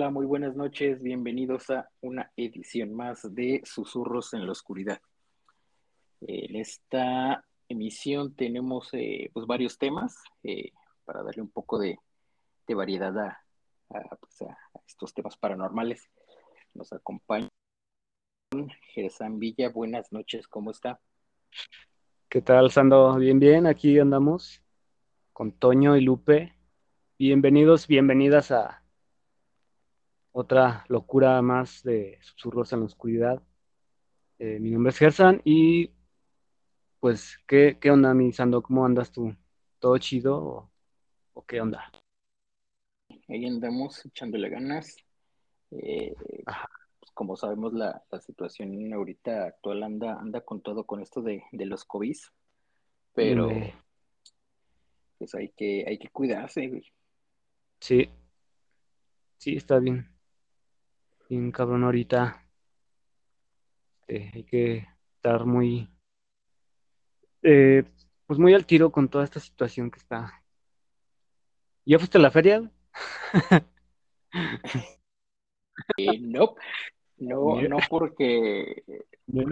Hola, muy buenas noches, bienvenidos a una edición más de Susurros en la Oscuridad. En esta emisión tenemos eh, pues varios temas eh, para darle un poco de, variedad pues, a, estos temas paranormales. Nos acompaña Gersan Villa, buenas noches, ¿cómo está? ¿Qué tal, Sando? Bien, bien, aquí andamos con Toño y Lupe. Bienvenidos, bienvenidas a otra locura más de susurros en la oscuridad. Eh, mi nombre es Gersan y pues, ¿qué, qué onda, mi Sando? ¿Cómo andas tú? ¿Todo chido o, qué onda? Ahí andamos echándole ganas. Eh, pues, como sabemos, la, situación ahorita actual anda, anda con todo con esto de, los COVID, pero pues hay que, hay que cuidarse, Sí, sí, está bien bien cabrón ahorita. Este, hay que estar muy, eh, pues muy al tiro con toda esta situación que está. ¿Ya fuiste a la feria? Eh, no, no, no porque, pues,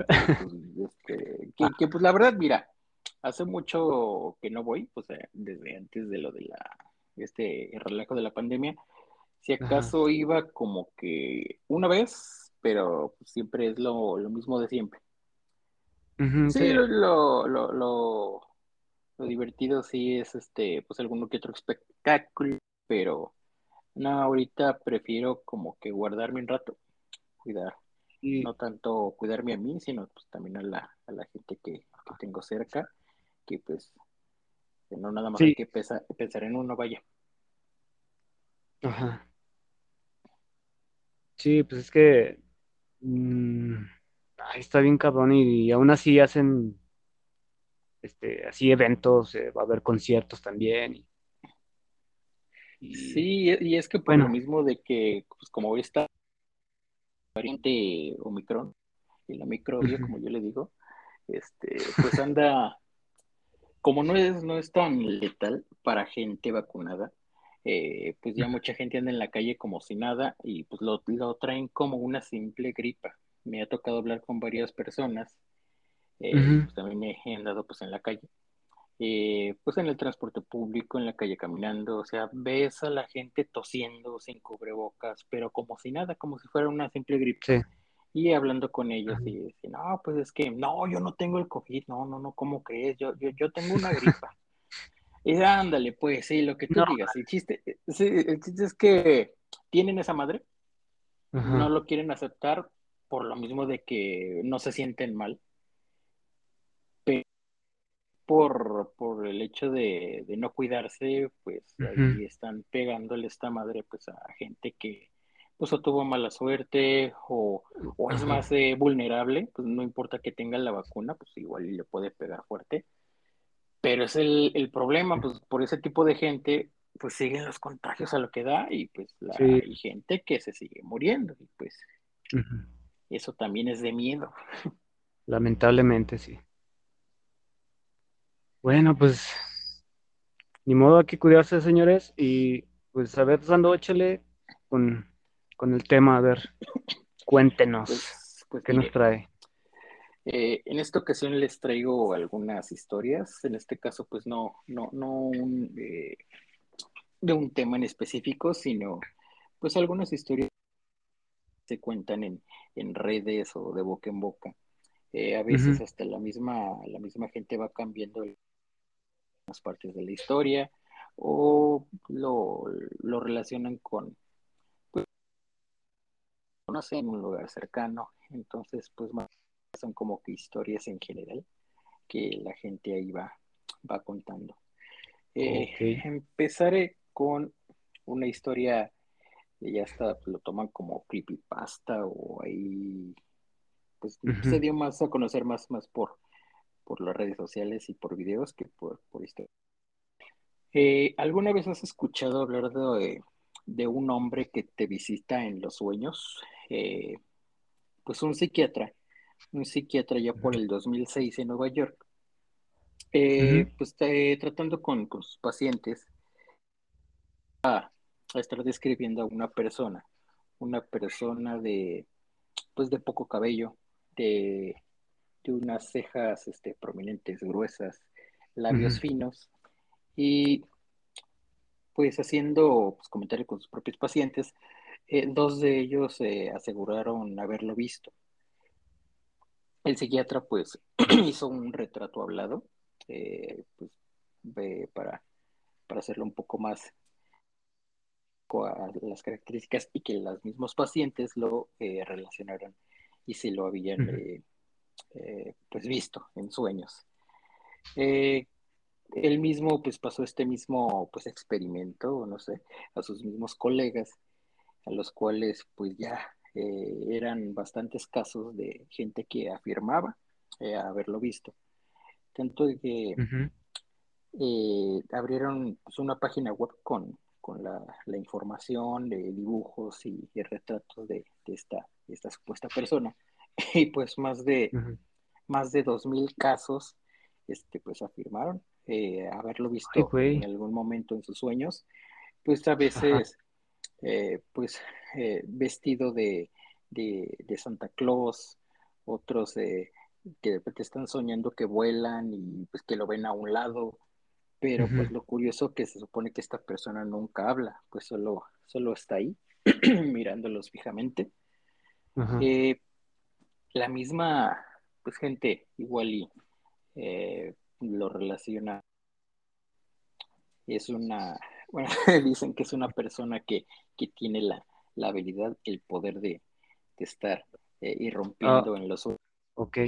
este, que, pues la verdad, mira, hace mucho que no voy, pues desde antes de lo de la, este relajo de la pandemia, si acaso iba como que una vez, pero siempre es lo, mismo de siempre. sí, Lo, lo, lo, divertido sí es este, pues alguno que otro espectáculo, pero no, ahorita prefiero como que guardarme un rato, cuidar. No tanto cuidarme a mí, sino pues también a la, a la gente que, tengo cerca, que pues no nada más hay que pensar, pensar en uno, vaya. Ajá. Sí, pues es que mm, está bien cabrón y, aún así hacen este, así eventos, eh, va a haber conciertos también. Sí, y es que por lo mismo de que, pues como hoy está variante Omicron, la microbio, como yo le digo, este, pues anda, como no es, no es tan letal para gente vacunada, eh, pues ya mucha gente anda en la calle como si nada y pues lo, lo traen como una simple gripa. Me ha tocado hablar con varias personas, eh, pues también he andado pues en la calle, eh, pues en el transporte público, en la calle caminando, o sea, ves a la gente tosiendo sin cubrebocas, pero como si nada, como si fuera una simple gripa. Y hablando con ellos y dicen, no, pues es que no, yo no tengo el COVID, no, no, no, ¿cómo crees? Yo, yo, yo tengo una gripa. Y ándale, pues, sí, lo que tú digas. El chiste, sí, el chiste es que tienen esa madre, no lo quieren aceptar por lo mismo de que no se sienten mal. Pero por, por el hecho de, no cuidarse, pues ahí están pegándole esta madre pues a gente que pues o tuvo mala suerte o, es más eh, vulnerable, pues no importa que tenga la vacuna, pues igual le puede pegar fuerte. Pero es el, problema, pues por ese tipo de gente, pues siguen los contagios a lo que da y pues la, hay gente que se sigue muriendo y pues eso también es de miedo. Lamentablemente, sí. Bueno, pues ni modo, hay que cuidarse, señores, y pues a ver, Sando, échale con, el tema, a ver, cuéntenos, pues, pues ¿qué nos trae? Eh, en esta ocasión les traigo algunas historias, en este caso pues no, no, no eh, de un tema en específico, sino pues algunas historias que se cuentan en, redes o de boca en boca. Eh, a veces hasta la misma, la misma gente va cambiando las partes de la historia o lo, relacionan con, pues, no sé, en un lugar cercano. Entonces, pues más son como que historias en general que la gente ahí va, va contando. Eh, empezaré con una historia que ya está, lo toman como creepypasta o ahí, pues se dio más a conocer más, más por, por las redes sociales y por videos que por, por historia. Eh, ¿Alguna vez has escuchado hablar de, de, un hombre que te visita en los sueños? Eh, pues un psiquiatra, un psiquiatra ya por el 2006 en Nueva York, eh, pues tratando con, con, sus pacientes a, estar describiendo a una persona, una persona de, pues de poco cabello, de, de unas cejas este, prominentes, gruesas, labios finos, y pues haciendo pues, comentarios con sus propios pacientes, eh, dos de ellos eh, aseguraron haberlo visto. El psiquiatra pues hizo un retrato hablado, eh, pues, para, para hacerlo un poco más a las características y que los mismos pacientes lo relacionaran y si lo habían pues visto en sueños. él mismo pues pasó este mismo pues experimento, no sé, a sus mismos colegas a los cuales pues ya eh, eran bastantes casos de gente que afirmaba eh, haberlo visto. Tanto que eh, abrieron pues, una página web con, con la, información de dibujos y, retratos de, esta, esta supuesta persona. Y pues más de, más de 2.000 casos este, pues afirmaron haberlo visto en algún momento en sus sueños. Pues a veces... Eh, pues eh, vestido de, Santa Claus, otros que te están soñando que vuelan y pues que lo ven a un lado, pero pues lo curioso que se supone que esta persona nunca habla, pues solo, solo está ahí mirándolos fijamente. Eh, la misma pues gente igual y lo relaciona. Es una bueno, dicen que es una persona que, tiene la, habilidad, el poder de, estar eh, irrumpiendo ah, en los Ok.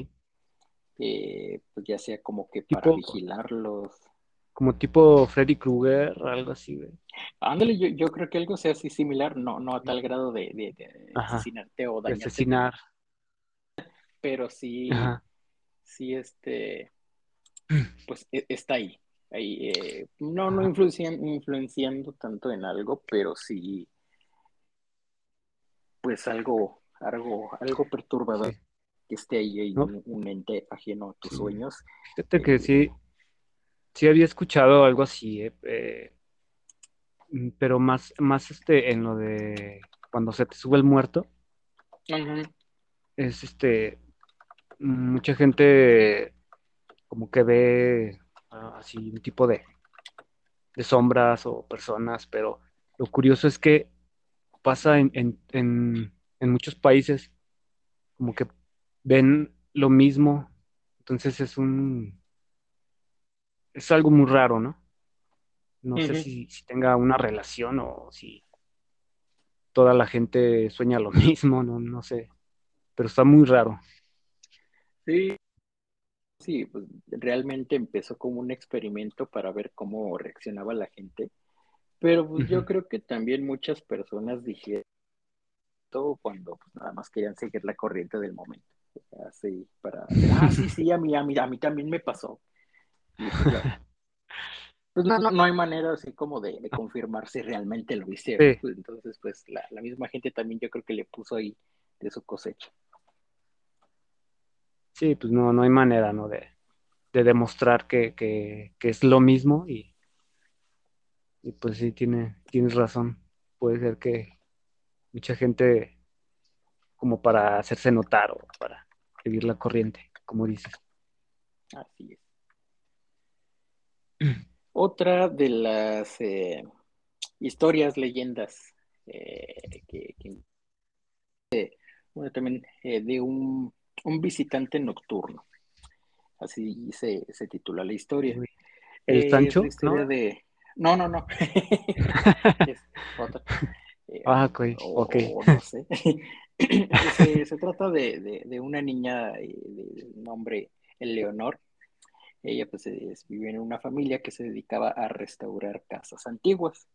Eh, pues ya sea como que para vigilarlos. Como tipo Freddy Krueger, algo así, güey. Ándale, yo, yo, creo que algo sea así similar, no, no a tal grado de, asesinarte o dañarte. asesinar. Pero sí, sí, este, pues e, está ahí, eh, no, no influenciando, tanto en algo, pero sí, pues algo, algo, algo perturbador que esté ahí, un, ente ajeno a tus sueños. Fíjate que sí, sí había escuchado algo así, eh, eh, pero más, más este en lo de cuando se te sube el muerto. Es este, mucha gente como que ve así un tipo de, de sombras o personas, pero lo curioso es que pasa en, en, en, muchos países como que ven lo mismo, entonces es un es algo muy raro, ¿no? No sé si, si, tenga una relación o si toda la gente sueña lo mismo, no, no sé, pero está muy raro. Sí, Sí, pues realmente empezó como un experimento para ver cómo reaccionaba la gente, pero pues, yo creo que también muchas personas dijeron todo cuando pues, nada más querían seguir la corriente del momento. Así, para, ah, sí, sí, a mí, a mí, a mí también me pasó. pues, pues no, no, hay manera así como de, confirmar si realmente lo hicieron. Pues, entonces, pues la, la misma gente también yo creo que le puso ahí de su cosecha. Sí, pues no, no hay manera, ¿no? De, demostrar que, es lo mismo y, y pues sí, tiene, tienes razón. Puede ser que mucha gente como para hacerse notar o para seguir la corriente, como dices. Así es. Otra de las eh, historias, leyendas eh, que, bueno, también eh, de un un visitante nocturno. Así se, se titula la historia. ¿El Sancho? ¿no? de... No, no, no. ah, ok. no sé. se, trata de, una niña de, nombre Eleonor. Ella pues vive en una familia que se dedicaba a restaurar casas antiguas.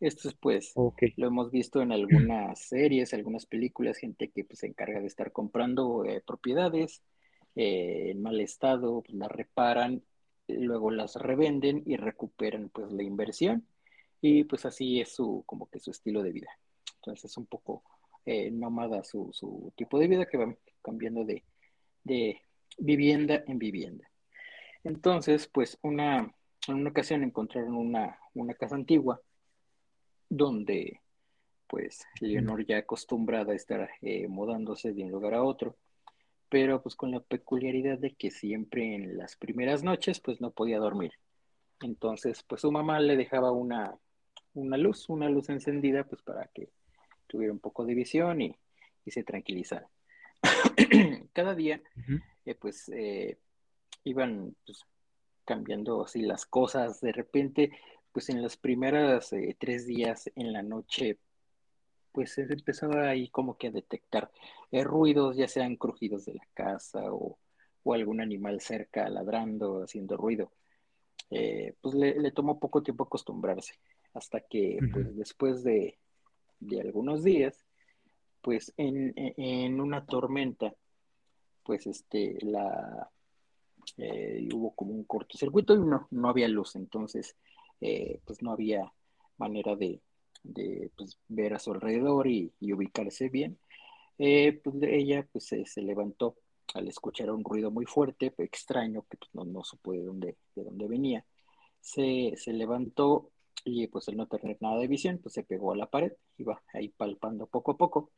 Esto es pues lo hemos visto en algunas series, algunas películas, gente que pues, se encarga de estar comprando eh, propiedades eh, en mal estado, pues, las reparan, luego las revenden y recuperan pues la inversión y pues así es su como que su estilo de vida. Entonces es un poco eh, nómada su, su, tipo de vida que va cambiando de, de vivienda en vivienda. Entonces, pues una, en una ocasión encontraron una, una casa antigua donde pues Leonor ya acostumbrada a estar eh, mudándose de un lugar a otro, pero pues con la peculiaridad de que siempre en las primeras noches pues no podía dormir. Entonces pues su mamá le dejaba una, una luz, una luz encendida pues para que tuviera un poco de visión y, se tranquilizara. Cada día eh, pues eh, iban pues, cambiando así las cosas, de repente pues en las primeras eh, tres días en la noche, pues se empezaba ahí como que a detectar eh, ruidos, ya sean crujidos de la casa o, algún animal cerca ladrando, haciendo ruido. Eh, pues le, tomó poco tiempo acostumbrarse, hasta que pues después de, algunos días, pues en, una tormenta, pues este, la, hubo como un cortocircuito y no, no había luz, entonces eh, pues no había manera de, pues, ver a su alrededor y, ubicarse bien. Eh, pues ella pues se, levantó al escuchar un ruido muy fuerte, extraño, que pues, no, no supo de dónde, de dónde venía. Se, levantó y pues al no tener nada de visión, pues se pegó a la pared, iba ahí palpando poco a poco.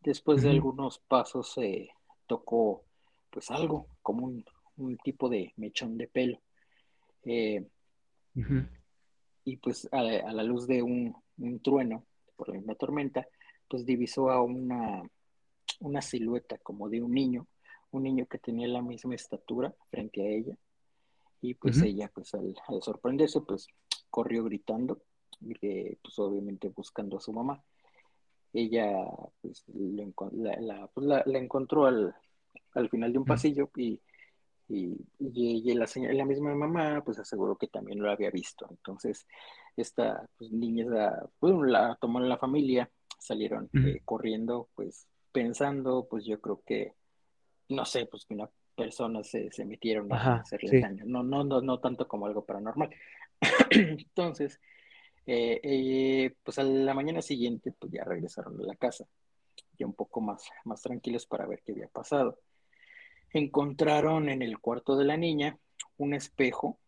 Después de algunos pasos se tocó pues algo, como un, tipo de mechón de pelo. Eh, y pues a, la luz de un, trueno por la misma tormenta, pues divisó a una, una silueta como de un niño, un niño que tenía la misma estatura frente a ella. Y pues ella, pues al, sorprenderse, pues corrió gritando, pues obviamente buscando a su mamá. Ella pues, la, pues, la, encontró al, al, final de un pasillo y y, y, la, la, misma mamá pues aseguró que también lo había visto. Entonces, esta pues, niña pues, la tomó en la familia, salieron eh, corriendo, pues pensando, pues yo creo que, no sé, pues que una persona se, se metieron a hacerle daño, no, no, no, no tanto como algo paranormal. Entonces, eh, eh, pues a la mañana siguiente, pues ya regresaron a la casa, ya un poco más, más tranquilos para ver qué había pasado encontraron en el cuarto de la niña un espejo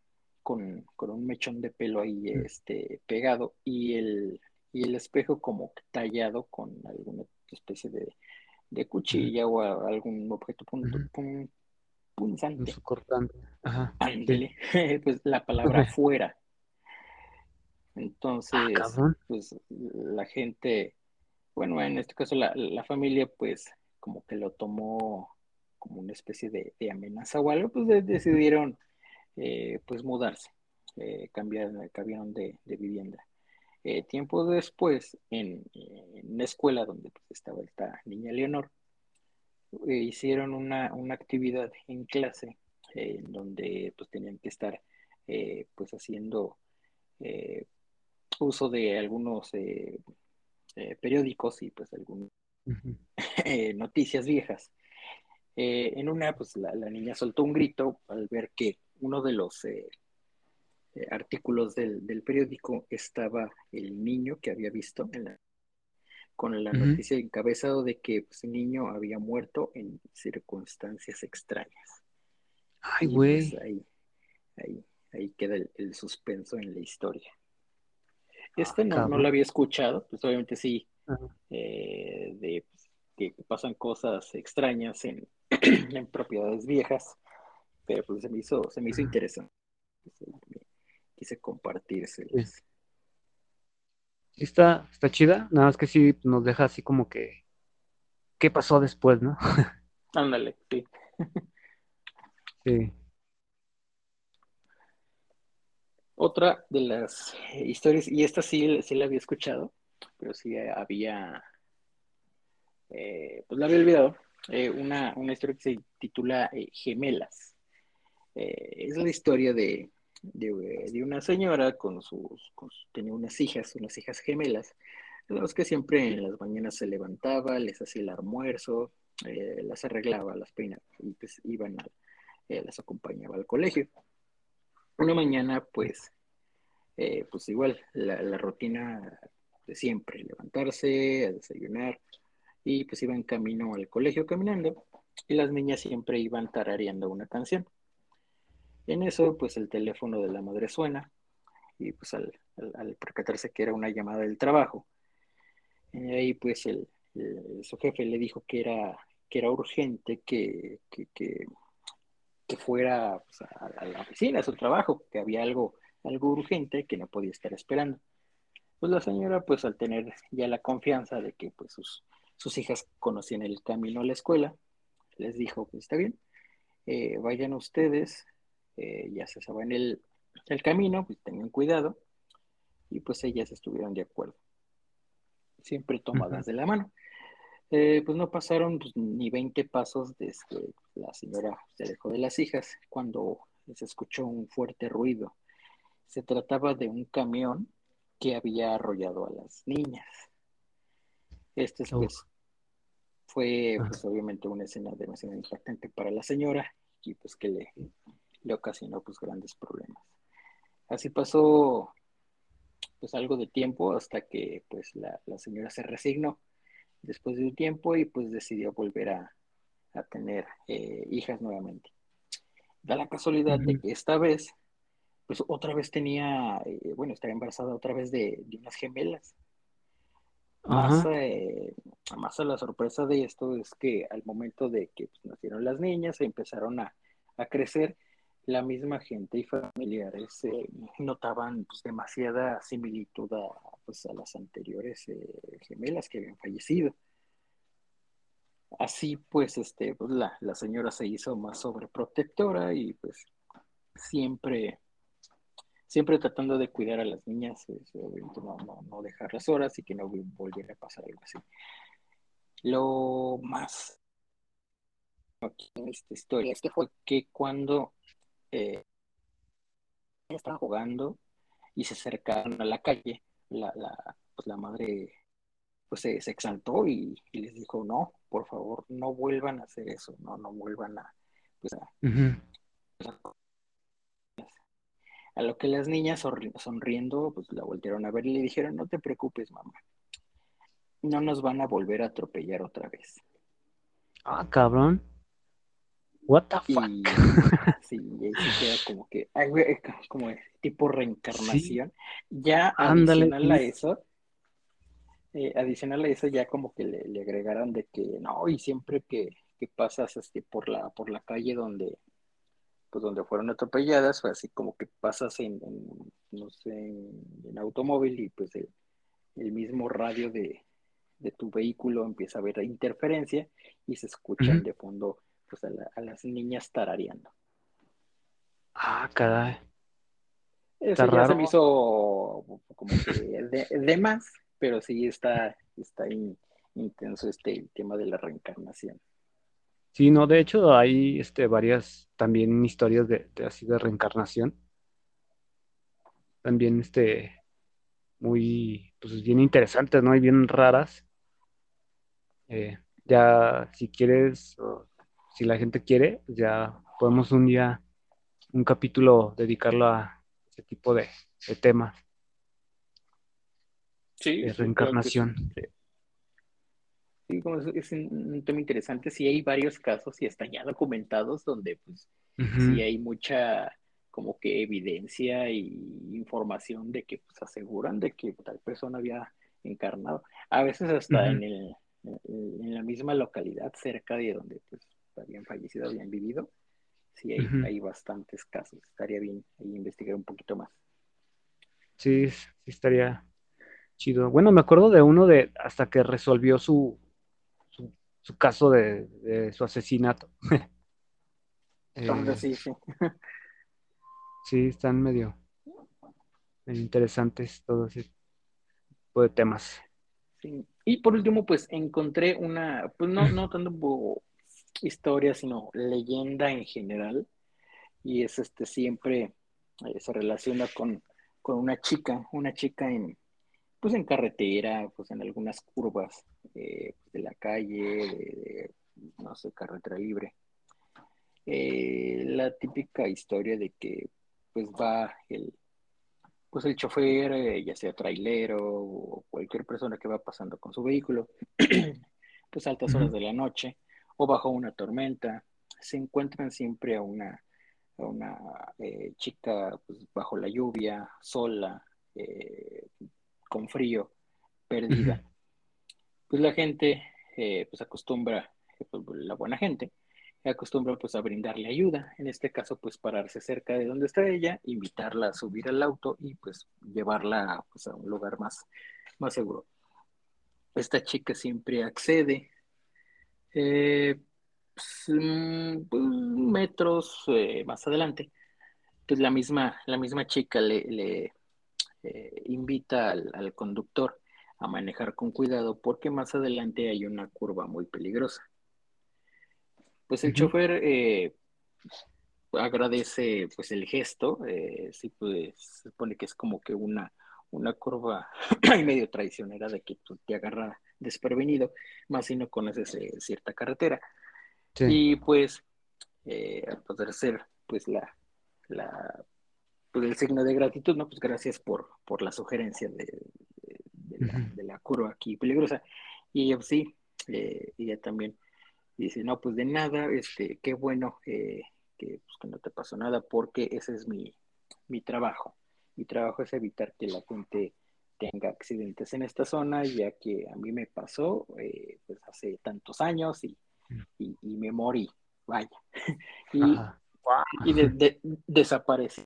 con, un mechón de pelo ahí mm. este, pegado y el, el espejo como tallado con alguna especie de, cuchilla o algún objeto punzante. cortante. Ajá. pues la palabra fuera. Entonces, ah, pues la gente, bueno, en este caso la, la familia, pues como que lo tomó como una especie de, amenaza o algo, pues decidieron eh, pues mudarse, eh, cambiar, cambiaron de, vivienda. Eh, tiempo después, en, la escuela donde pues, estaba esta niña Leonor, hicieron una, actividad en clase en donde pues tenían que estar pues haciendo uso de algunos periódicos y pues algunas noticias viejas eh, en una, pues la, niña soltó un grito al ver que uno de los eh, eh, artículos del, periódico estaba el niño que había visto con la noticia encabezado de que pues, el niño había muerto en circunstancias extrañas. Ay, güey. Pues, ahí, ahí, ahí, queda el, suspenso en la historia. Este ah, no, no, lo había escuchado, pues obviamente sí, de pues, que pasan cosas extrañas en, en propiedades viejas, pero pues se me hizo, se me hizo interesante. Quise compartírselos. Sí, está, está chida, nada más que sí nos deja así como que qué pasó después, ¿no? Ándale, sí. sí. Otra de las historias, y esta sí, sí la había escuchado, pero sí había eh, pues la había olvidado, eh, una, historia que se titula Gemelas. es la historia de, una señora con sus, tenía unas hijas, unas hijas gemelas, los que siempre en las mañanas se levantaba, les hacía el almuerzo, las arreglaba, las peinaba y pues iban a, las acompañaba al colegio. Una mañana, pues, pues igual, la, la rutina de siempre, levantarse, desayunar, y pues iban camino al colegio caminando, y las niñas siempre iban tarareando una canción. En eso, pues el teléfono de la madre suena, y pues al, percatarse que era una llamada del trabajo, y ahí pues el, su jefe le dijo que era, que era urgente que, que, que, fuera pues, a, la oficina, a su trabajo, que había algo, algo urgente que no podía estar esperando pues la señora, pues al tener ya la confianza de que pues sus, sus hijas conocían el camino a la escuela, les dijo, pues está bien, eh, vayan ustedes, eh, ya se saben el, el camino, pues tengan cuidado, y pues ellas estuvieron de acuerdo, siempre tomadas de la mano. Eh, pues no pasaron pues, ni 20 pasos desde que la señora se dejó de las hijas cuando se escuchó un fuerte ruido. Se trataba de un camión que había arrollado a las niñas. Este pues, fue pues, obviamente una escena demasiado impactante para la señora y pues que le, le ocasionó pues grandes problemas. Así pasó pues algo de tiempo hasta que pues la, señora se resignó después de un tiempo y pues decidió volver a, tener eh, hijas nuevamente. Da la casualidad de que esta vez pues otra vez tenía, eh, bueno, estaba embarazada otra vez de, unas gemelas. Más, eh, más, a la sorpresa de esto es que al momento de que pues, nacieron las niñas, empezaron a, crecer, la misma gente y familiares eh, notaban pues, demasiada similitud a, pues, a las anteriores gemelas que habían fallecido. Así pues, este, pues la, la señora se hizo más sobreprotectora y pues siempre siempre tratando de cuidar a las niñas, no, no, no dejarlas horas y que no volviera a pasar algo así. Lo más aquí en esta historia es que fue que cuando eh, estaban jugando y se acercaron a la calle, la, la, pues la madre pues se, exaltó y, les dijo, no, por favor, no vuelvan a hacer eso, no, no vuelvan a, pues a a lo que las niñas sonriendo, pues la voltearon a ver y le dijeron, no te preocupes, mamá. No nos van a volver a atropellar otra vez. Ah, cabrón. What the fuck? sí, y ahí se queda como que, güey, como tipo reencarnación. Ya adicional a eso, eh, adicional a eso, ya como que le, le, agregaron de que no, y siempre que, que pasas este, por la, por la calle donde, pues donde fueron atropelladas, fue así como que pasas en, no sé, en, automóvil y pues el, mismo radio de, tu vehículo empieza a ver interferencia y se escuchan de fondo pues a, las niñas tarareando. Ah, caray. Eso ya se me hizo como que de, más, pero sí está, está intenso este tema de la reencarnación. Sí, no, de hecho hay este, varias también historias de, así de reencarnación. También este, muy, pues bien interesantes, ¿no? Y bien raras. Eh, ya, si quieres, si la gente quiere, ya podemos un día, un capítulo dedicarlo a ese tipo de, temas. Sí. De reencarnación. Sí, como es, un, tema interesante, sí hay varios casos y están ya documentados donde pues sí hay mucha como que evidencia y información de que pues aseguran de que tal persona había encarnado. A veces hasta en, el, en la misma localidad cerca de donde pues habían fallecido, habían vivido. Sí, hay, hay bastantes casos. Estaría bien ahí investigar un poquito más. Sí, sí estaría chido. Bueno, me acuerdo de uno de hasta que resolvió su, su caso de, su asesinato. Eh, sí, sí. sí, están medio, interesantes todos ese tipo de temas. Sí. y por último, pues encontré una, pues no, no tanto historia, sino leyenda en general. Y es este siempre eh, se relaciona con, con, una chica, una chica en, pues en carretera, pues en algunas curvas eh, de la calle, de, no sé, carretera libre. Eh, la típica historia de que pues va el, pues el chofer, eh, ya sea trailero o cualquier persona que va pasando con su vehículo, pues a altas horas de la noche o bajo una tormenta, se encuentran siempre a una, una eh, chica pues, bajo la lluvia, sola, eh, con frío, perdida. Pues la gente pues acostumbra, pues, la buena gente, acostumbra pues a brindarle ayuda, en este caso pues pararse cerca de donde está ella, invitarla a subir al auto y pues llevarla pues, a un lugar más, más seguro. Esta chica siempre accede, eh, pues, mm, pues, metros eh, más adelante, pues la misma, la misma chica le, eh, invita al, al conductor a manejar con cuidado porque más adelante hay una curva muy peligrosa. Pues el chofer eh, agradece pues el gesto, eh, sí, pues se supone que es como que una, una curva medio traicionera de que pues, te agarra desprevenido, más si no conoces eh, cierta carretera. Y pues, eh, al poder ser pues la, la pues el signo de gratitud, ¿no? Pues gracias por, por la sugerencia de, la, curva aquí peligrosa. Y sí, ella también dice, no, pues de nada, este, qué bueno eh, que, pues, que, no te pasó nada, porque ese es mi, mi trabajo. Mi trabajo es evitar que la gente tenga accidentes en esta zona, ya que a mí me pasó eh, pues hace tantos años y, y, me morí, vaya. y, y de, desaparece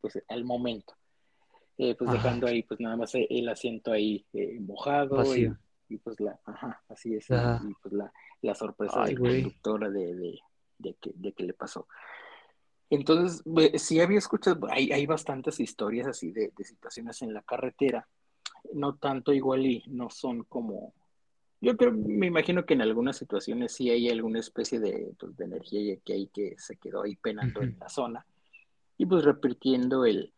pues al momento. Eh, pues dejando ahí pues nada más el asiento ahí mojado y, y, pues la, ajá, así es, y pues la, la sorpresa del conductor de, que, de que le pasó. Entonces, sí había escuchado, hay, hay bastantes historias así de, situaciones en la carretera, no tanto igual y no son como, yo creo, me imagino que en algunas situaciones sí hay alguna especie de, pues, energía que hay que se quedó ahí penando en la zona y pues repitiendo el,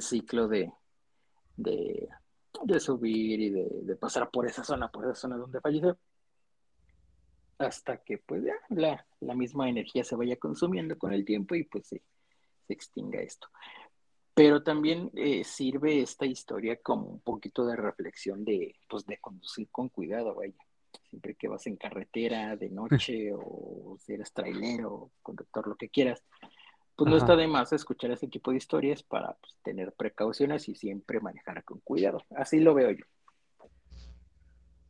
ciclo de, de, subir y de, de, pasar por esa zona, por esa zona donde falleció hasta que pues ya la, misma energía se vaya consumiendo con el tiempo y pues se, extinga esto. Pero también eh, sirve esta historia como un poquito de reflexión de, pues, de conducir con cuidado, vaya. Siempre que vas en carretera de noche o si eres trailero, conductor, lo que quieras, pues no está de más escuchar ese tipo de historias para pues, tener precauciones y siempre manejar con cuidado. Así lo veo yo.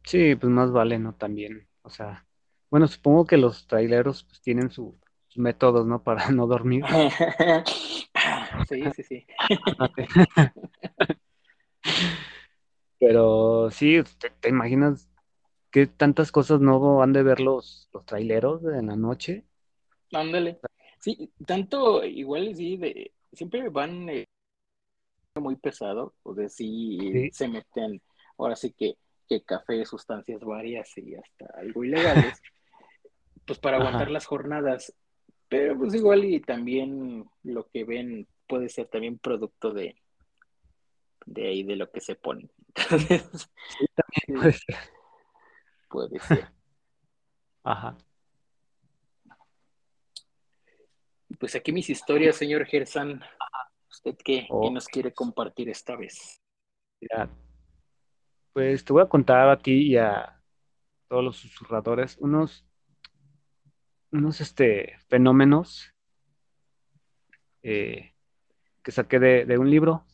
Sí, pues más vale, ¿no? También, o sea, bueno, supongo que los traileros pues, tienen sus métodos, ¿no? Para no dormir. sí, sí, sí. Pero sí, ¿te, imaginas qué tantas cosas no han de ver los, los traileros en la noche? Ándale. Sí, tanto igual sí, de, siempre van eh, muy pesado, o de sí, se meten, ahora sí que, que café, sustancias varias y hasta algo ilegales. pues para aguantar las jornadas. Pero pues igual y también lo que ven puede ser también producto de, de ahí de lo que se pone. sí, también puede ser. Puede ser. Ajá. Pues aquí mis historias, señor Gersan. ¿Usted qué, oh. nos quiere compartir esta vez? Mira, pues te voy a contar a ti y a todos los susurradores unos unos este, fenómenos eh, que saqué de, un libro.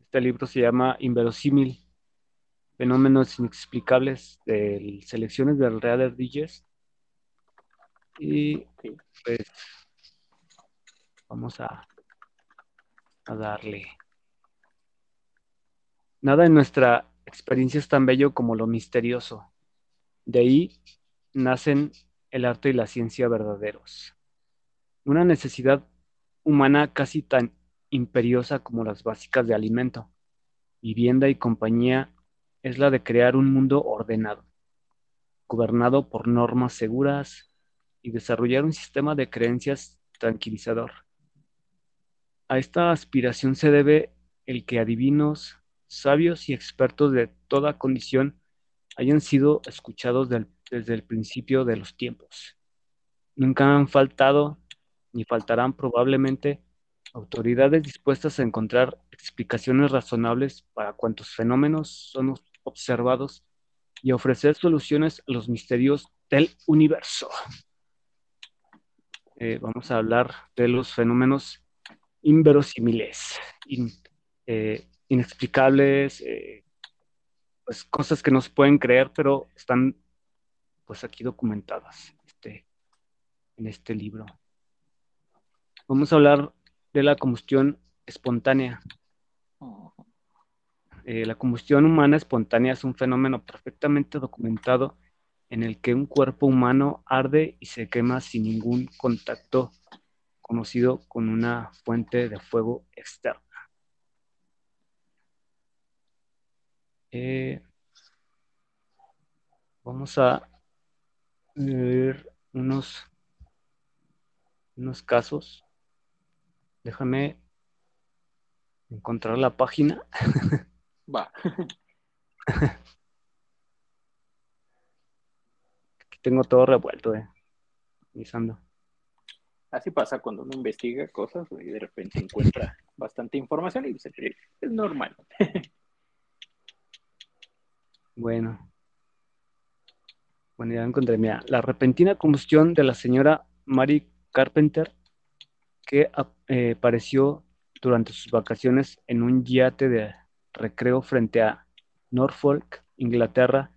Este libro se llama Inverosímil, Fenómenos Inexplicables de Selecciones del Real Digest. Y pues vamos a, a darle. Nada en nuestra experiencia es tan bello como lo misterioso. De ahí nacen el arte y la ciencia verdaderos. Una necesidad humana casi tan imperiosa como las básicas de alimento, vivienda y compañía es la de crear un mundo ordenado, gobernado por normas seguras y desarrollar un sistema de creencias tranquilizador. A esta aspiración se debe el que adivinos, sabios y expertos de toda condición hayan sido escuchados desde el principio de los tiempos. Nunca han faltado, ni faltarán probablemente, autoridades dispuestas a encontrar explicaciones razonables para cuantos fenómenos son observados y ofrecer soluciones a los misterios del universo. Eh, vamos a hablar de los fenómenos inverosímiles, eh, inexplicables, eh, pues cosas que no se pueden creer, pero están pues aquí documentadas este, en este libro. Vamos a hablar de la combustión espontánea. Eh, la combustión humana espontánea es un fenómeno perfectamente documentado en el que un cuerpo humano arde y se quema sin ningún contacto conocido con una fuente de fuego externa. Eh, vamos a ver unos, unos casos. Déjame encontrar la página. Va. Aquí tengo todo revuelto, eh. Así pasa cuando uno investiga cosas y de repente encuentra bastante información y dice, es normal. bueno. Bueno, ya encontré. Mira, la repentina combustión de la señora Mary Carpenter, que eh, apareció durante sus vacaciones en un yate de recreo frente a Norfolk, Inglaterra,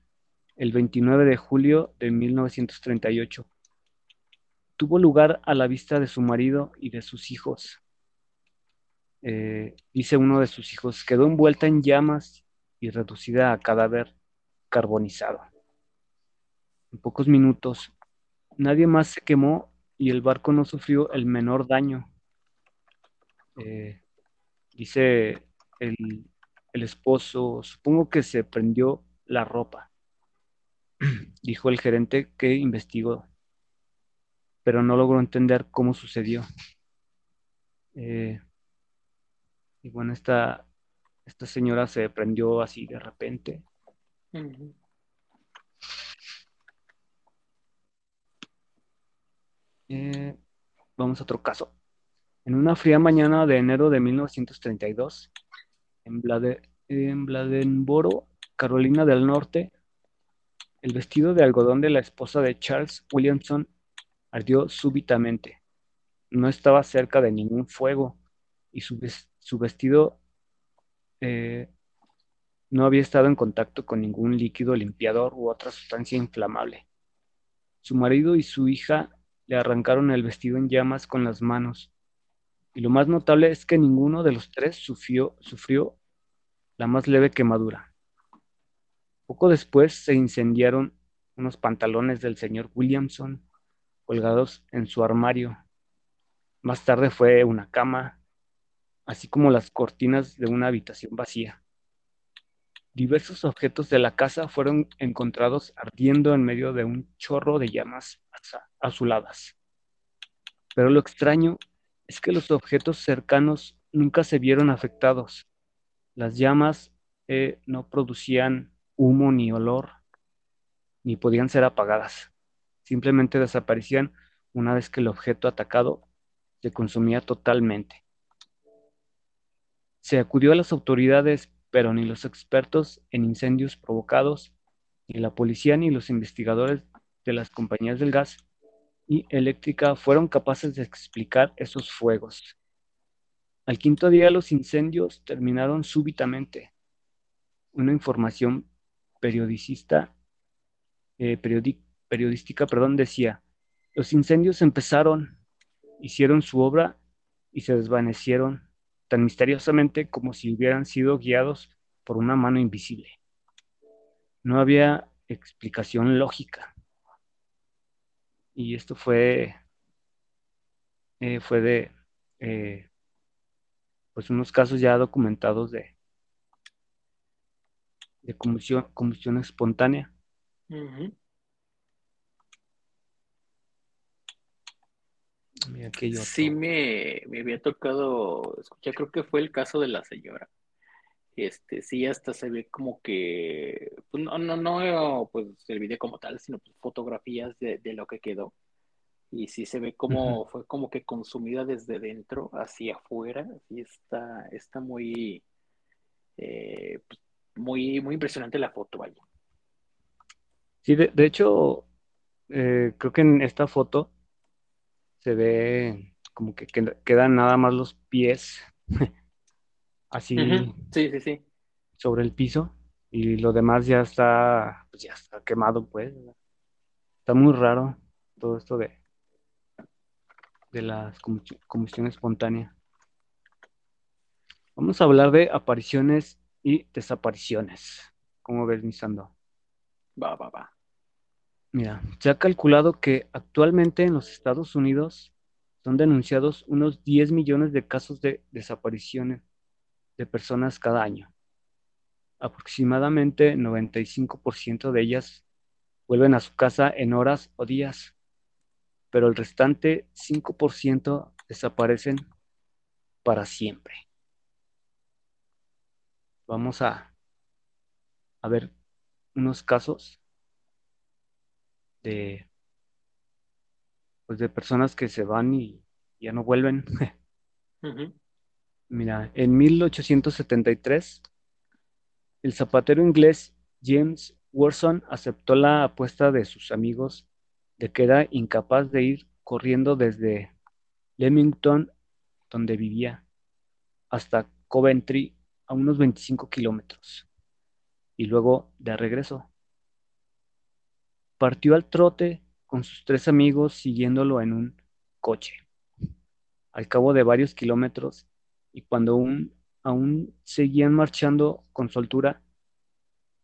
el 29 de julio de 1938. Tuvo lugar a la vista de su marido y de sus hijos. Eh, dice uno de sus hijos, quedó envuelta en llamas y reducida a cadáver carbonizado. En pocos minutos, nadie más se quemó y el barco no sufrió el menor daño. Eh, dice el, el esposo, supongo que se prendió la ropa, dijo el gerente que investigó, pero no logró entender cómo sucedió. Eh, y bueno, esta, esta señora se prendió así de repente. Eh, vamos a otro caso. En una fría mañana de enero de 1932, en, Bladenboro, Carolina del Norte, el vestido de algodón de la esposa de Charles Williamson ardió súbitamente. No estaba cerca de ningún fuego y su, vestido eh, no había estado en contacto con ningún líquido limpiador u otra sustancia inflamable. Su marido y su hija le arrancaron el vestido en llamas con las manos y lo más notable es que ninguno de los tres sufrió, sufrió la más leve quemadura. Poco después se incendiaron unos pantalones del señor Williamson colgados en su armario. Más tarde fue una cama, así como las cortinas de una habitación vacía. Diversos objetos de la casa fueron encontrados ardiendo en medio de un chorro de llamas azuladas. Pero lo extraño es que los objetos cercanos nunca se vieron afectados. Las llamas eh, no producían humo ni olor, ni podían ser apagadas. Simplemente desaparecían una vez que el objeto atacado se consumía totalmente. Se acudió a las autoridades, pero ni los expertos en incendios provocados, ni la policía ni los investigadores de las compañías del gas y eléctrica fueron capaces de explicar esos fuegos. Al quinto día los incendios terminaron súbitamente. Una información periodicista, eh, periodística perdón, decía, los incendios empezaron, hicieron su obra y se desvanecieron tan misteriosamente como si hubieran sido guiados por una mano invisible. No había explicación lógica y esto fue, eh, fue de eh, pues unos casos ya documentados de, de combustión, combustión espontánea. Sí, me, me, había tocado escuchar, creo que fue el caso de la señora. Este, sí, hasta se ve como que, pues no, no, no, pues el video como tal, sino pues, fotografías de, lo que quedó. Y sí se ve como, fue como que consumida desde dentro hacia afuera. Y está, está muy, eh, pues, muy, muy impresionante la foto, vaya. Sí, de, hecho, eh, creo que en esta foto se ve como que quedan nada más los pies así sí, sí, sí. sobre el piso y lo demás ya está, pues ya está quemado, pues. Está muy raro todo esto de, de la combustión espontánea. Vamos a hablar de apariciones y desapariciones. ¿Cómo ves, Misando? Va, va, va. Mira, se ha calculado que actualmente en los Estados Unidos son denunciados unos 10 millones de casos de desapariciones de personas cada año. Aproximadamente 95% de ellas vuelven a su casa en horas o días, pero el restante 5% desaparecen para siempre. Vamos a, a ver unos casos de, pues de personas que se van y ya no vuelven. Mira, en 1873, el zapatero inglés James Worson aceptó la apuesta de sus amigos de que era incapaz de ir corriendo desde Leamington, donde vivía, hasta Coventry, a unos 25 kilómetros, y luego de regreso. Partió al trote con sus tres amigos siguiéndolo en un coche. Al cabo de varios kilómetros, y cuando aún, seguían marchando con soltura,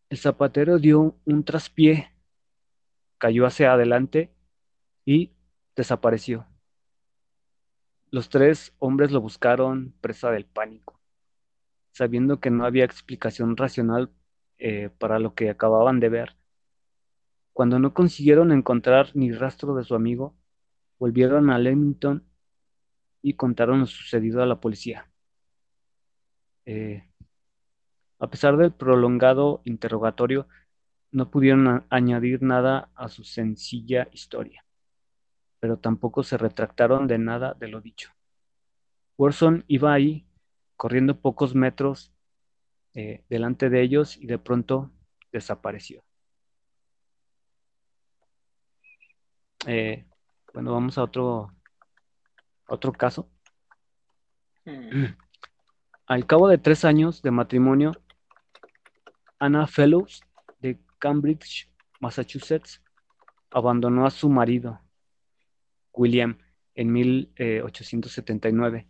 el zapatero dio un traspié, cayó hacia adelante y desapareció. Los tres hombres lo buscaron presa del pánico, sabiendo que no había explicación racional eh, para lo que acababan de ver. Cuando no consiguieron encontrar ni rastro de su amigo, volvieron a Leamington y contaron lo sucedido a la policía. Eh, a pesar del prolongado interrogatorio, no pudieron añadir nada a su sencilla historia, pero tampoco se retractaron de nada de lo dicho. Worson iba ahí, corriendo pocos metros eh, delante de ellos y de pronto desapareció. Eh, bueno, vamos a otro, otro caso. Mm. Al cabo de tres años de matrimonio, Anna Fellows de Cambridge, Massachusetts, abandonó a su marido, William, en 1879.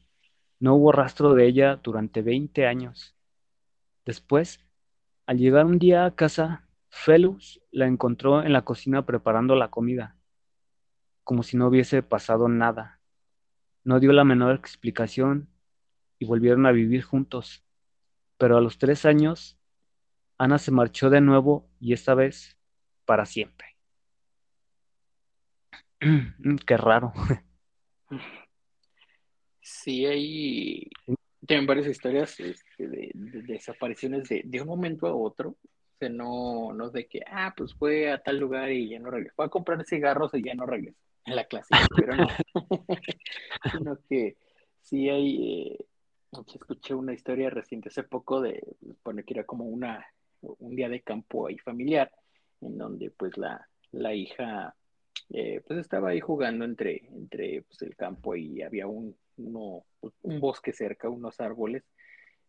No hubo rastro de ella durante 20 años. Después, al llegar un día a casa, Fellows la encontró en la cocina preparando la comida como si no hubiese pasado nada. No dio la menor explicación y volvieron a vivir juntos. Pero a los tres años, Ana se marchó de nuevo y esta vez para siempre. Qué raro. Sí, hay tienen varias historias este, de, desapariciones de, de, un momento a otro. O sea, no, no de que, ah, pues fue a tal lugar y ya no regresó. Fue a comprar cigarros y ya no regresó en la clase, pero no. Sino que sí hay, eh, escuché una historia reciente hace poco de, pone que era como una, un día de campo ahí familiar, en donde pues la, la hija eh, pues estaba ahí jugando entre, entre pues, el campo y había un, un bosque cerca, unos árboles,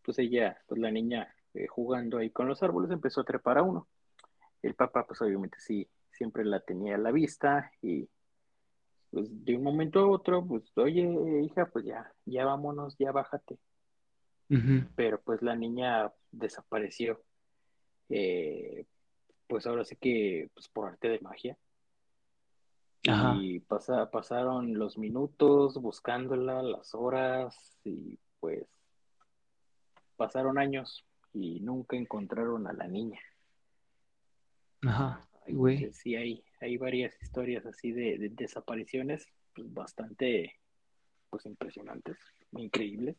pues ella, pues la niña eh, jugando ahí con los árboles empezó a trepar a uno. El papá pues obviamente sí, siempre la tenía a la vista y pues de un momento a otro, pues, oye, hija, pues ya, ya vámonos, ya bájate. Pero pues la niña desapareció. Eh, pues ahora sí que, pues por arte de magia. Y pasa, pasaron los minutos buscándola, las horas, y pues pasaron años y nunca encontraron a la niña. Ajá, güey. Sí, hay, hay varias historias así de, desapariciones pues, bastante pues impresionantes, increíbles.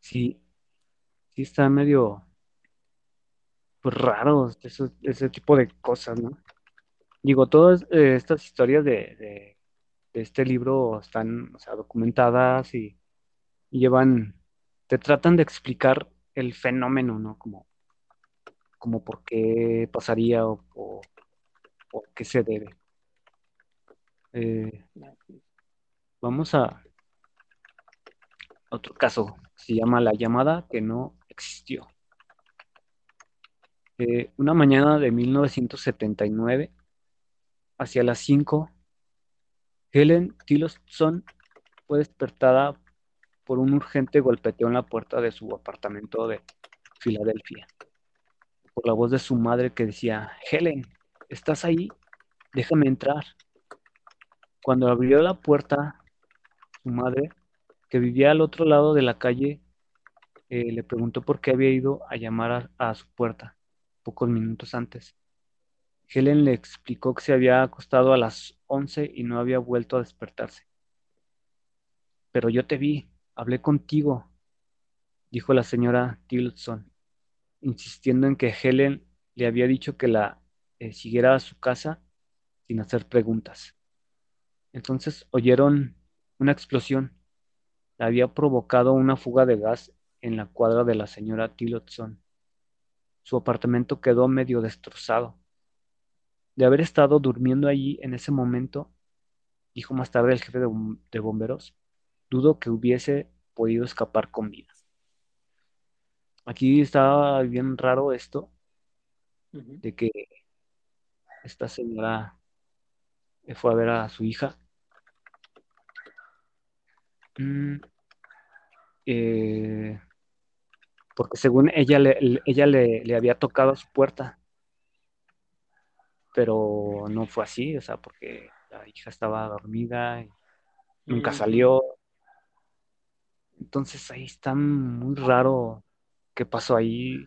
Sí, sí está medio pues raro ese, ese tipo de cosas, ¿no? Digo, todas eh, estas historias de, este libro están o sea, documentadas y, llevan, te tratan de explicar el fenómeno, ¿no? Como, como por qué pasaría o, o, qué se debe. Eh, vamos a otro caso, se llama La llamada que no existió. Eh, una mañana de 1979, hacia las 5, Helen Tillotson fue despertada por un urgente golpeteo en la puerta de su apartamento de Filadelfia, por la voz de su madre que decía, Helen, ¿estás ahí? Déjame entrar. Cuando abrió la puerta, su madre, que vivía al otro lado de la calle, eh, le preguntó por qué había ido a llamar a su puerta pocos minutos antes. Helen le explicó que se había acostado a las once y no había vuelto a despertarse. Pero yo te vi, hablé contigo, dijo la señora Tilson, insistiendo en que Helen le había dicho que la eh, siguiera a su casa sin hacer preguntas. Entonces oyeron una explosión. La había provocado una fuga de gas en la cuadra de la señora Tillotson. Su apartamento quedó medio destrozado. De haber estado durmiendo allí en ese momento, dijo más tarde el jefe de, bomberos, dudo que hubiese podido escapar con vida. Aquí estaba bien raro esto, de que esta señora fue a ver a su hija. Mm, eh, porque según ella le, ella le, había tocado a su puerta, pero no fue así, o sea, porque la hija estaba dormida y nunca salió. Entonces ahí está muy raro qué pasó ahí.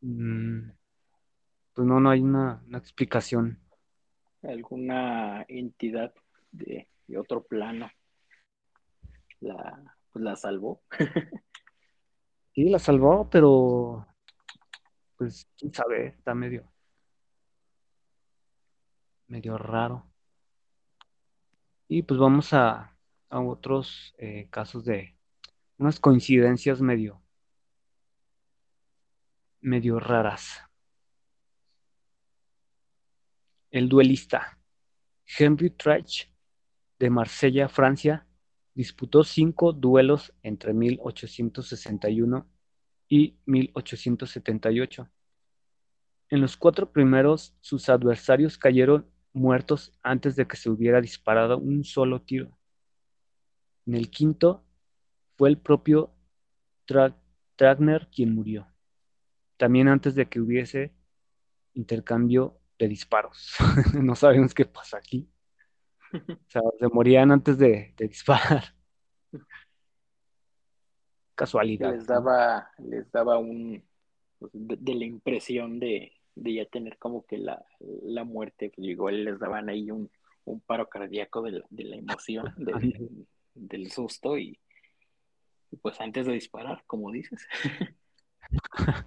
Mm, pues no, no hay una, explicación. Alguna entidad de, otro plano la, pues la salvó. Sí, la salvó, pero pues quién sabe, está medio, medio raro. Y pues vamos a, a otros eh, casos de unas coincidencias medio, medio raras. El duelista Henry Treich de Marsella, Francia, Disputó cinco duelos entre 1861 y 1878. En los cuatro primeros, sus adversarios cayeron muertos antes de que se hubiera disparado un solo tiro. En el quinto, fue el propio Tragner quien murió, también antes de que hubiese intercambio de disparos. no sabemos qué pasa aquí. O sea, se morían antes de, disparar. Casualidad. Les daba, les daba un pues, de, la impresión de, ya tener como que la, muerte, pues igual les daban ahí un, paro cardíaco de la, emoción, del susto y, pues antes de disparar, como dices.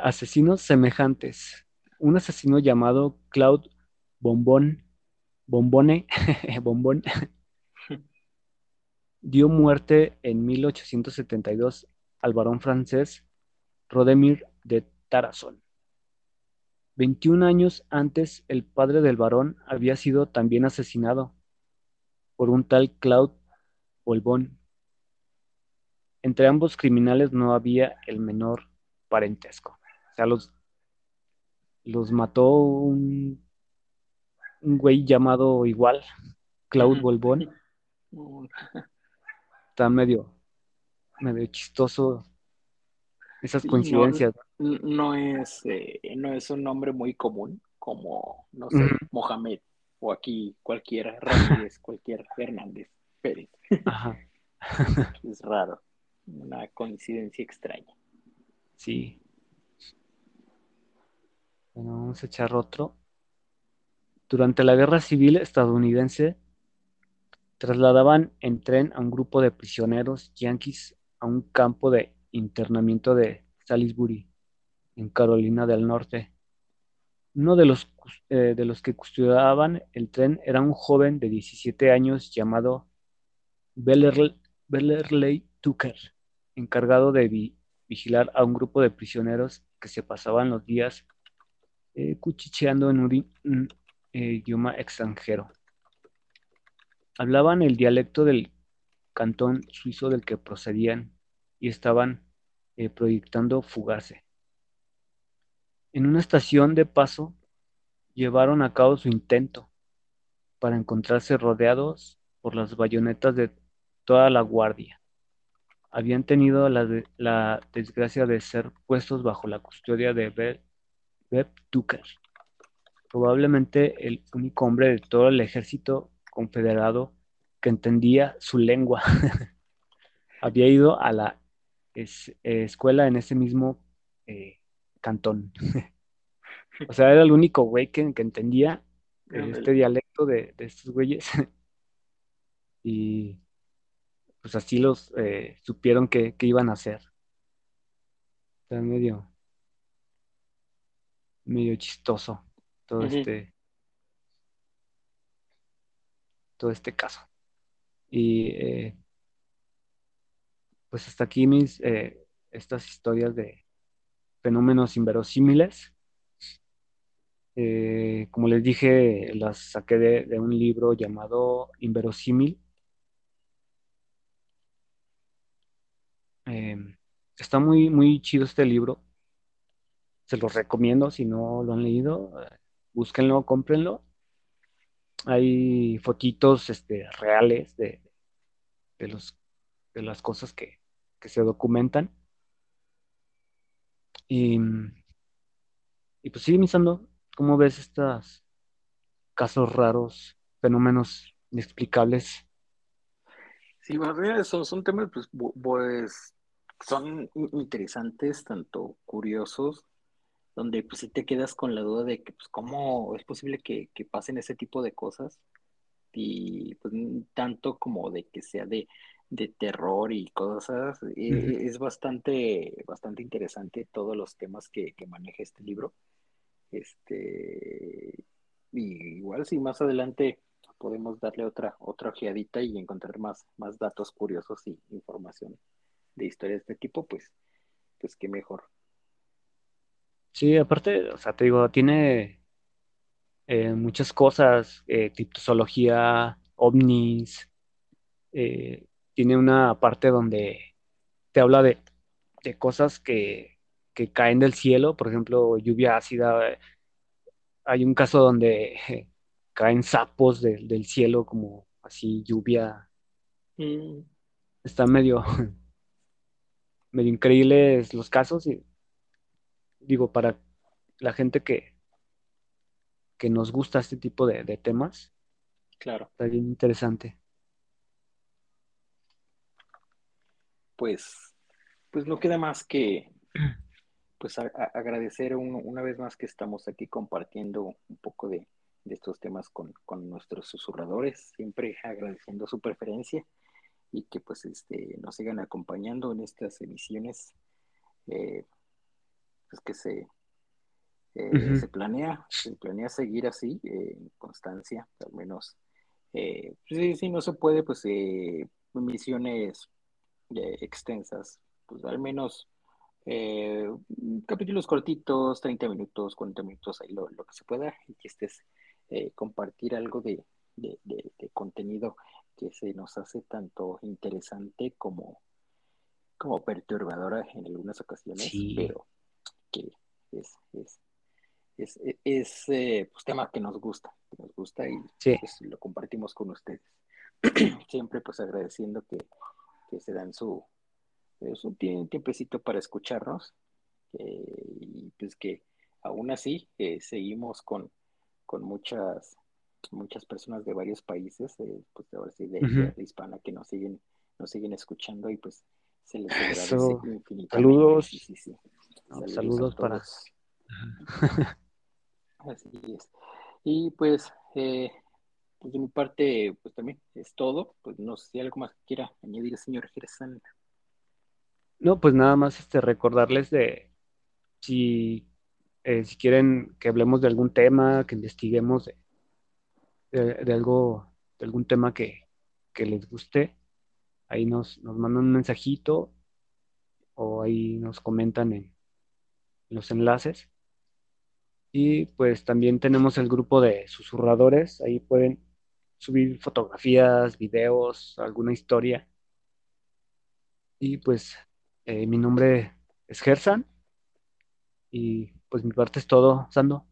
Asesinos semejantes. Un asesino llamado Claude Bombón Bombone, Bombón, dio muerte en 1872 al varón francés Rodemir de Tarascon. 21 años antes, el padre del varón había sido también asesinado por un tal Claude Bolbón. Entre ambos criminales no había el menor parentesco. O sea, los, los mató un un güey llamado igual, Claude Bolbón. Está medio, medio chistoso esas coincidencias. No, es, eh, no es un nombre muy común, como, no sé, Mohamed, o aquí cualquiera, Ramírez, cualquier Hernández Pérez. es raro, una coincidencia extraña. Sí. Bueno, vamos a echar otro. Durante la Guerra Civil estadounidense, trasladaban en tren a un grupo de prisioneros yanquis a un campo de internamiento de Salisbury, en Carolina del Norte. Uno de los, eh, de los que custodiaban el tren era un joven de 17 años llamado Bellerley Tucker, encargado de vigilar a un grupo de prisioneros que se pasaban los días eh, cuchicheando en un, eh, idioma extranjero. Hablaban el dialecto del cantón suizo del que procedían y estaban eh, proyectando fugarse. En una estación de paso llevaron a cabo su intento para encontrarse rodeados por las bayonetas de toda la guardia. Habían tenido la, desgracia de ser puestos bajo la custodia de Beb Tucker, probablemente el único hombre de todo el ejército confederado que entendía su lengua. Había ido a la eh, escuela en ese mismo eh, cantón. o sea, era el único güey que, entendía este dialecto de, estos güeyes. y pues así los eh, supieron que, iban a hacer. Está medio, medio chistoso todo este todo este caso. Y pues hasta aquí mis eh, estas historias de fenómenos inverosímiles. Eh, como les dije, las saqué de, un libro llamado Inverosímil. Em, está muy, muy chido este libro. Se los recomiendo si no lo han leído. búsquenlo, cómprenlo. Hay fotitos este, reales de, de, los, de las cosas que, que se documentan. Y, y pues sí, Misando, ¿cómo ves estos casos raros, fenómenos inexplicables? Sí, son, son temas, pues, pues, son interesantes, tanto curiosos, donde pues si te quedas con la duda de que, pues, cómo es posible que, que pasen ese tipo de cosas, y pues tanto como de que sea de de terror y cosas. Eh, es bastante, bastante interesante todos los temas que, maneja este libro. Este, y igual si más adelante podemos darle otra, otra ojeadita y encontrar más, más datos curiosos y información de historias de este tipo, pues, pues qué mejor. Sí, aparte, o sea, te digo, tiene eh, muchas cosas, eh, ovnis, eh, tiene una parte donde te habla de, cosas que, caen del cielo, por ejemplo, lluvia ácida. Hay un caso donde caen sapos del cielo, como así lluvia. Mm. Está medio, medio increíbles los casos y digo, para la gente que, que nos gusta este tipo de, de temas, claro. está bien interesante. pues, pues no queda más que pues agradecer una vez más que estamos aquí compartiendo un poco de, estos temas con, nuestros susurradores, siempre agradeciendo su preferencia y que pues este, nos sigan acompañando en estas emisiones eh, pues que se, eh, se planea, se planea seguir así, eh, en constancia, al menos, pues, si, no se puede, pues emisiones extensas, pues al menos eh, capítulos cortitos, 30 minutos, 40 minutos, ahí lo, que se pueda, y que estés eh, compartir algo de, contenido que se nos hace tanto interesante como, como perturbadora en algunas ocasiones, pero que es, es, es, es eh, pues, tema que nos gusta, que nos gusta y pues, lo compartimos con ustedes. Siempre pues agradeciendo que que se dan su, eh, su tiempecito para escucharnos eh, y pues que aún así eh, seguimos con, con muchas muchas personas de varios países, pues ahora sí de, hispana que nos siguen nos siguen escuchando y pues se les agradece infinitamente. Saludos. Sí, saludos, para Así es. Y pues, eh, pues de mi parte, pues también es todo. Pues no sé si algo más quiera añadir, señor Gerson. No, pues nada más este, recordarles de si, eh, si quieren que hablemos de algún tema, que investiguemos de, algo, de algún tema que, que les guste, ahí nos, nos mandan un mensajito o ahí nos comentan en los enlaces. Y pues también tenemos el grupo de susurradores, ahí pueden subir fotografías, videos, alguna historia. Y pues eh, mi nombre es Gersan y pues mi parte es todo, Sando.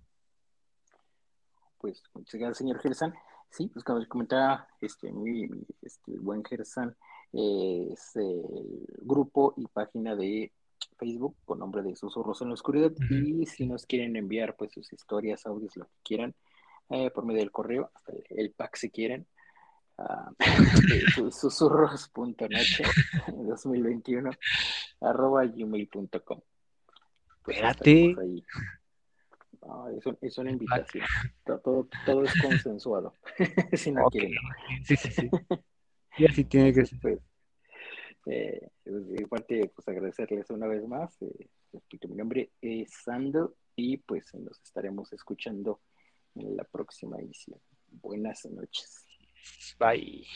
Pues muchas gracias, señor Gersan. Sí, pues como les comentaba, este, mi, este, buen Gersan eh, es el grupo y página de Facebook con nombre de Susurros en la Oscuridad. Y si nos quieren enviar pues sus historias, audios, lo que quieran, eh, por medio del correo, hasta el, pack si quieren, uh, susurros.noche 2021 arroba gmail.com. Pues Espérate. es, una invitación. Todo, todo, es consensuado. si no quieren. Sí, sí, sí. Y así tiene que ser. Pues, eh, parte, pues agradecerles una vez más. Eh, mi nombre es Sando y pues nos estaremos escuchando en la próxima edición. Buenas noches. Bye.